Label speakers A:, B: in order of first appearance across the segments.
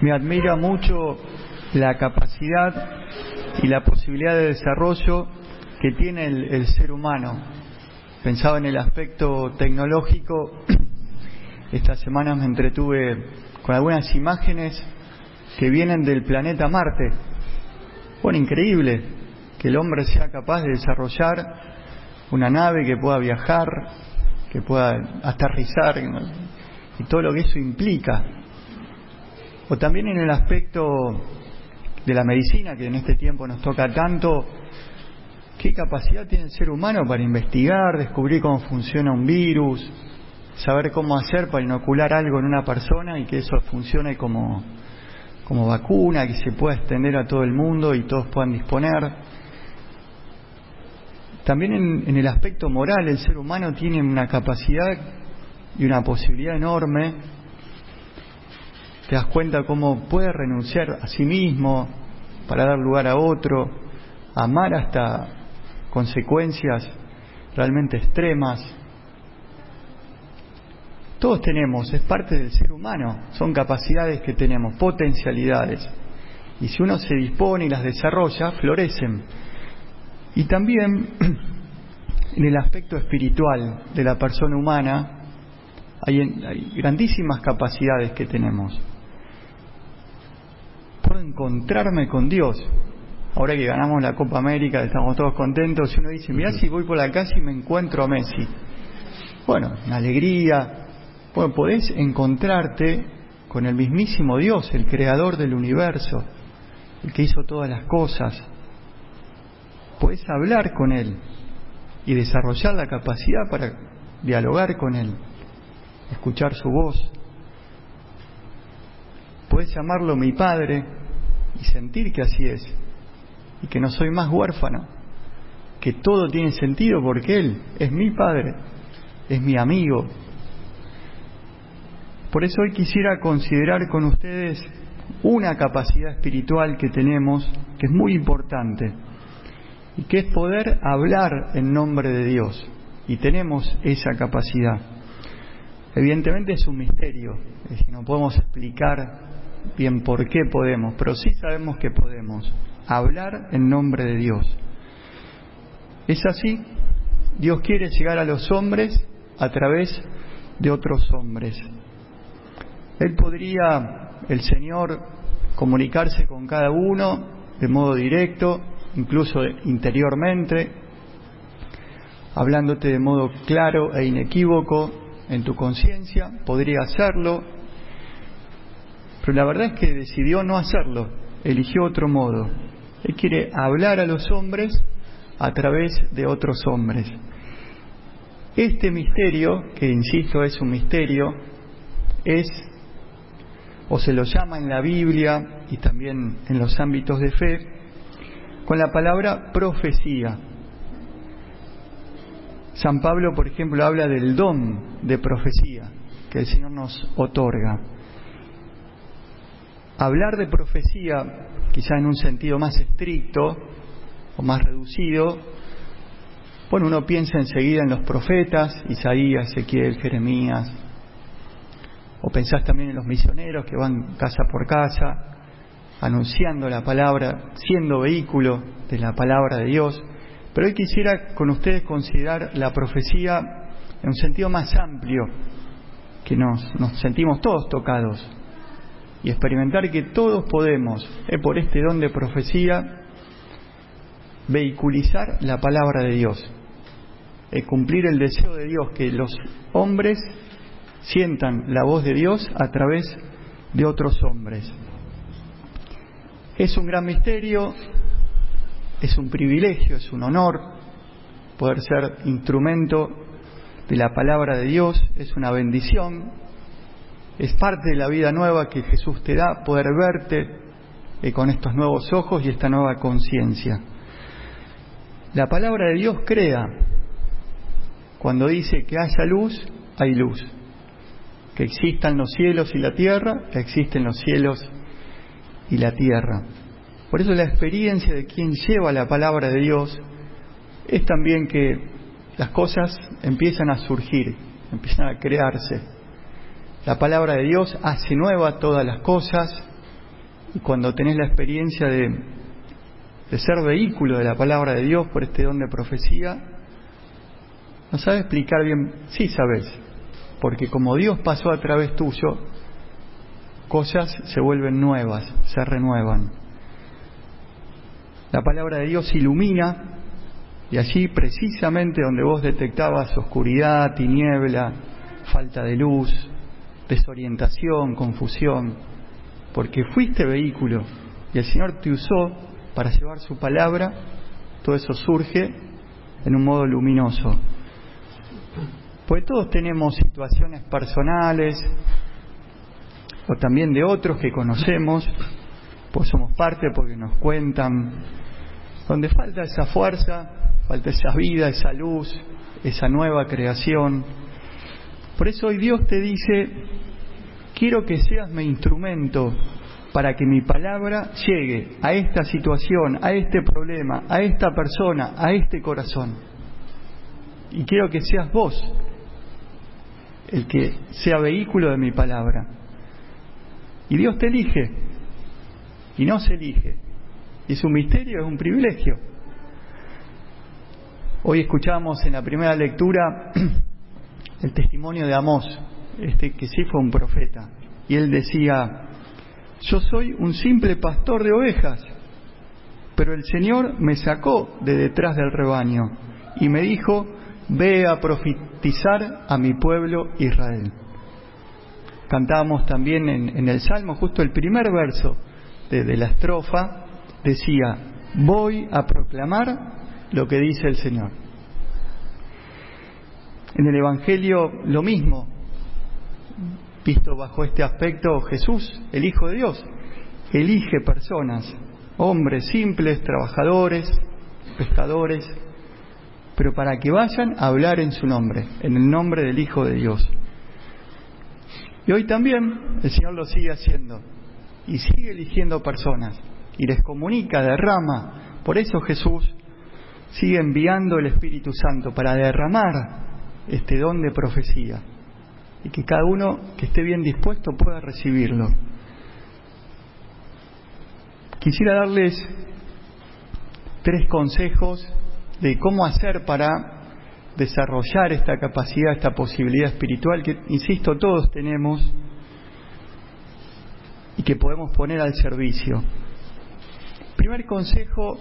A: Me admira mucho la capacidad y la posibilidad de desarrollo que tiene el, ser humano. Pensaba en el aspecto tecnológico, esta semana me entretuve con algunas imágenes que vienen del planeta Marte. Bueno, increíble que el hombre sea capaz de desarrollar una nave que pueda viajar, que pueda aterrizar y todo lo que eso implica. O también en el aspecto de la medicina, que en este tiempo nos toca tanto, qué capacidad tiene el ser humano para investigar, descubrir cómo funciona un virus, saber cómo hacer para inocular algo en una persona y que eso funcione como, como vacuna, que se pueda extender a todo el mundo y todos puedan disponer. También en, en el aspecto moral, el ser humano tiene una capacidad y una posibilidad enorme. Te das cuenta cómo puede renunciar a sí mismo para dar lugar a otro, amar hasta consecuencias realmente extremas. Todos tenemos, es parte del ser humano, son capacidades que tenemos, potencialidades. Y si uno se dispone y las desarrolla, florecen. Y también en el aspecto espiritual de la persona humana hay, hay grandísimas capacidades que tenemos. Encontrarme con Dios. Ahora que ganamos la Copa América, estamos todos contentos, y uno dice, mira si voy por la calle y me encuentro a Messi. Bueno, una alegría. Bueno, podés encontrarte con el mismísimo Dios, el creador del universo, el que hizo todas las cosas. Podés hablar con Él y desarrollar la capacidad para dialogar con Él, escuchar su voz. Podés llamarlo mi Padre y sentir que así es, y que no soy más huérfano, que todo tiene sentido porque Él es mi Padre, es mi amigo. Por eso hoy quisiera considerar con ustedes una capacidad espiritual que tenemos, que es muy importante, y que es poder hablar en nombre de Dios. Y tenemos esa capacidad. Evidentemente es un misterio, es decir, no podemos explicar bien por qué podemos, pero sí sabemos que podemos hablar en nombre de Dios. Es así, Dios quiere llegar a los hombres a través de otros hombres. Él podría, el Señor, comunicarse con cada uno de modo directo, incluso interiormente, hablándote de modo claro e inequívoco en tu conciencia, podría hacerlo, pero la verdad es que decidió no hacerlo, eligió otro modo. Él quiere hablar a los hombres a través de otros hombres. Este misterio, que insisto es un misterio, es, o se lo llama en la Biblia y también en los ámbitos de fe, con la palabra profecía. San Pablo, por ejemplo, habla del don de profecía que el Señor nos otorga. Hablar de profecía, quizá en un sentido más estricto o más reducido, bueno, uno piensa enseguida en los profetas, Isaías, Ezequiel, Jeremías, o pensás también en los misioneros que van casa por casa, anunciando la palabra, siendo vehículo de la palabra de Dios. Pero hoy quisiera con ustedes considerar la profecía en un sentido más amplio, que nos, nos sentimos todos tocados y experimentar que todos podemos, eh, por este don de profecía, vehiculizar la palabra de Dios, eh, cumplir el deseo de Dios, que los hombres sientan la voz de Dios a través de otros hombres. Es un gran misterio, es un privilegio, es un honor poder ser instrumento de la palabra de Dios, es una bendición, es parte de la vida nueva que Jesús te da, poder verte eh, con estos nuevos ojos y esta nueva conciencia. La palabra de Dios crea. Cuando dice que haya luz, hay luz. Que existan los cielos y la tierra, existen los cielos y la tierra. Por eso la experiencia de quien lleva la palabra de Dios es también que las cosas empiezan a surgir, empiezan a crearse. La palabra de Dios hace nueva todas las cosas, y cuando tenés la experiencia de, ser vehículo de la palabra de Dios por este don de profecía, no sabes explicar bien, sí sabes, porque como Dios pasó a través tuyo, cosas se vuelven nuevas, se renuevan. La palabra de Dios ilumina y allí precisamente donde vos detectabas oscuridad, tiniebla, falta de luz, desorientación, confusión, porque fuiste vehículo y el Señor te usó para llevar su palabra, todo eso surge en un modo luminoso. Pues todos tenemos situaciones personales o también de otros que conocemos, pues somos parte porque nos cuentan, donde falta esa fuerza, falta esa vida, esa luz, esa nueva creación. Por eso hoy Dios te dice, quiero que seas mi instrumento para que mi palabra llegue a esta situación, a este problema, a esta persona, a este corazón. Y quiero que seas vos el que sea vehículo de mi palabra. Y Dios te elige y no se elige. Y es un misterio, es un privilegio. Hoy escuchamos en la primera lectura el testimonio de Amós, este que sí fue un profeta, y él decía, yo soy un simple pastor de ovejas, pero el Señor me sacó de detrás del rebaño y me dijo, ve a profetizar a mi pueblo Israel. Cantábamos también en, el Salmo, justo el primer verso de, de la estrofa, decía, voy a proclamar lo que dice el Señor. En el Evangelio lo mismo, visto bajo este aspecto, Jesús, el Hijo de Dios, elige personas, hombres simples, trabajadores, pescadores, pero para que vayan a hablar en su nombre, en el nombre del Hijo de Dios. Y hoy también el Señor lo sigue haciendo y sigue eligiendo personas y les comunica, derrama. Por eso Jesús sigue enviando el Espíritu Santo para derramar este don de profecía y que cada uno que esté bien dispuesto pueda recibirlo. Quisiera darles tres consejos de cómo hacer para desarrollar esta capacidad, esta posibilidad espiritual que, insisto, todos tenemos y que podemos poner al servicio. Primer consejo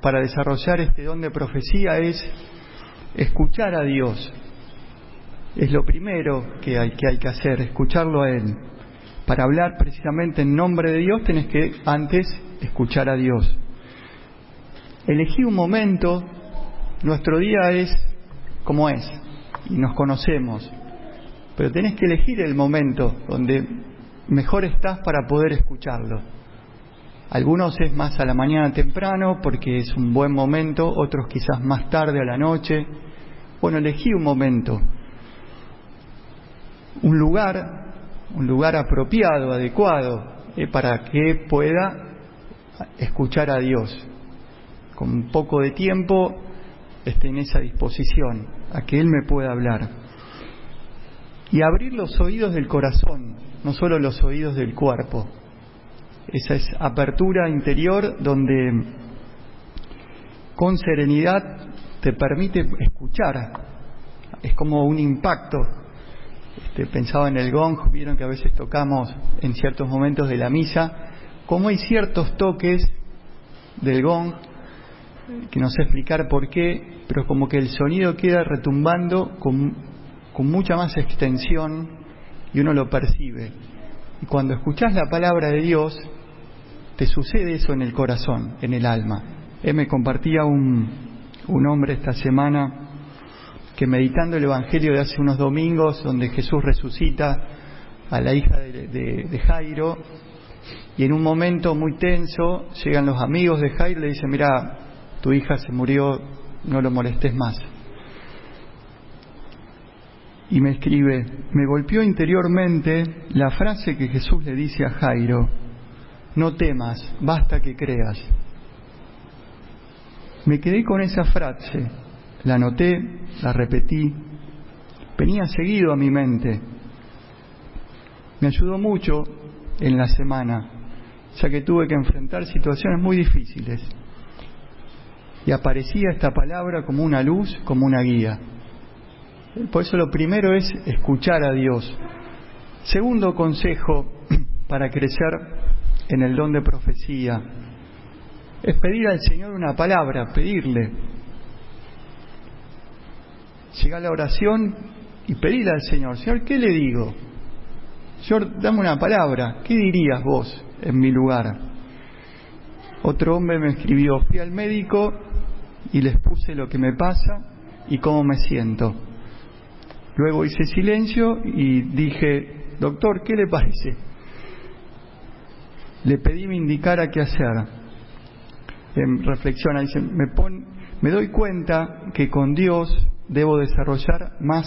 A: para desarrollar este don de profecía es escuchar a Dios. Es lo primero que hay, que hacer, escucharlo a Él. Para hablar precisamente en nombre de Dios tenés que antes escuchar a Dios. Elegí un momento, nuestro día es como es y nos conocemos, pero tenés que elegir el momento donde mejor estás para poder escucharlo. Algunos es más a la mañana temprano porque es un buen momento, otros quizás más tarde a la noche. Bueno, elegí un momento, un lugar, un lugar apropiado, adecuado, eh, para que pueda escuchar a Dios. Con un poco de tiempo esté en esa disposición, a que Él me pueda hablar. Y abrir los oídos del corazón, no solo los oídos del cuerpo. Esa es apertura interior donde con serenidad te permite escuchar. Es como un impacto. Este, pensaba en el gong, vieron que a veces tocamos en ciertos momentos de la misa, como hay ciertos toques del gong, que no sé explicar por qué, pero como que el sonido queda retumbando con, con mucha más extensión y uno lo percibe. Y cuando escuchás la palabra de Dios, te sucede eso en el corazón, en el alma. Él me compartía un, un hombre esta semana que meditando el Evangelio de hace unos domingos, donde Jesús resucita a la hija de, de, Jairo, y en un momento muy tenso llegan los amigos de Jairo y le dicen, mira, tu hija se murió, no lo molestes más. Y me escribe, me golpeó interiormente la frase que Jesús le dice a Jairo, no temas, basta que creas. Me quedé con esa frase, la anoté, la repetí, venía seguido a mi mente. Me ayudó mucho en la semana ya que tuve que enfrentar situaciones muy difíciles. Y aparecía esta palabra como una luz, como una guía. Por eso lo primero es escuchar a Dios. Segundo consejo para crecer en el don de profecía es pedir al Señor una palabra, pedirle. Llega la oración y pedirle al Señor, Señor, ¿qué le digo? Señor, dame una palabra, ¿qué dirías vos en mi lugar? Otro hombre me escribió, fui al médico y les puse lo que me pasa y cómo me siento. Luego hice silencio y dije, doctor, ¿qué le parece? Le pedí me indicara qué hacer. reflexiona, dice, me, me doy cuenta que con Dios debo desarrollar más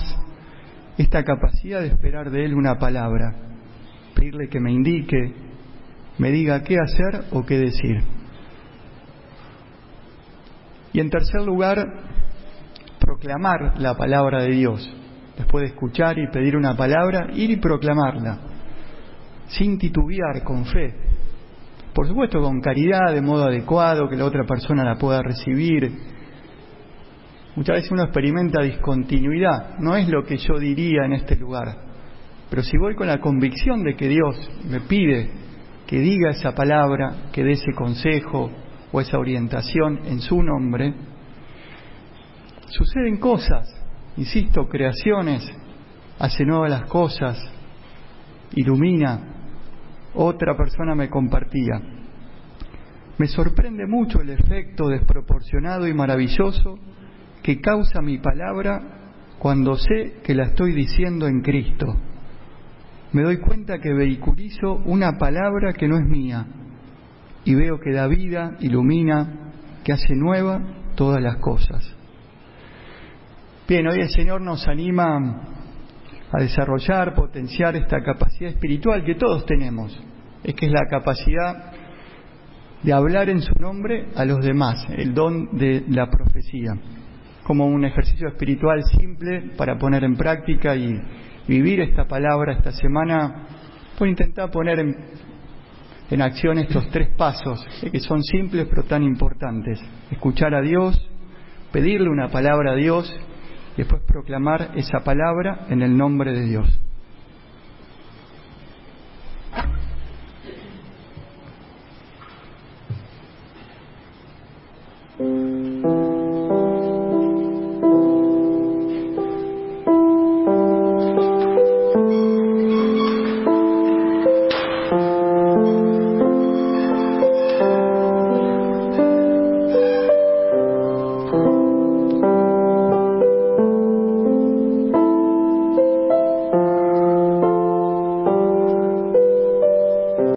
A: esta capacidad de esperar de Él una palabra, pedirle que me indique, me diga qué hacer o qué decir. Y en tercer lugar, proclamar la palabra de Dios. Después de escuchar y pedir una palabra, ir y proclamarla, sin titubear, con fe. Por supuesto, con caridad, de modo adecuado, que la otra persona la pueda recibir, Muchas veces uno experimenta discontinuidad, no es lo que yo diría en este lugar, pero si voy con la convicción de que Dios me pide que diga esa palabra, que dé ese consejo o esa orientación en su nombre, suceden cosas, insisto, creaciones, hace nuevas las cosas, ilumina, otra persona me compartía. Me sorprende mucho el efecto desproporcionado y maravilloso que causa mi palabra cuando sé que la estoy diciendo en Cristo. Me doy cuenta que vehiculizo una palabra que no es mía y veo que da vida, ilumina, que hace nueva todas las cosas. Bien, hoy el Señor nos anima a desarrollar, potenciar esta capacidad espiritual que todos tenemos. Es que es la capacidad de hablar en su nombre a los demás, el don de la profecía como un ejercicio espiritual simple para poner en práctica y vivir esta palabra esta semana, por intentar poner en, en acción estos tres pasos, que son simples pero tan importantes. Escuchar a Dios, pedirle una palabra a Dios después proclamar esa palabra en el nombre de Dios.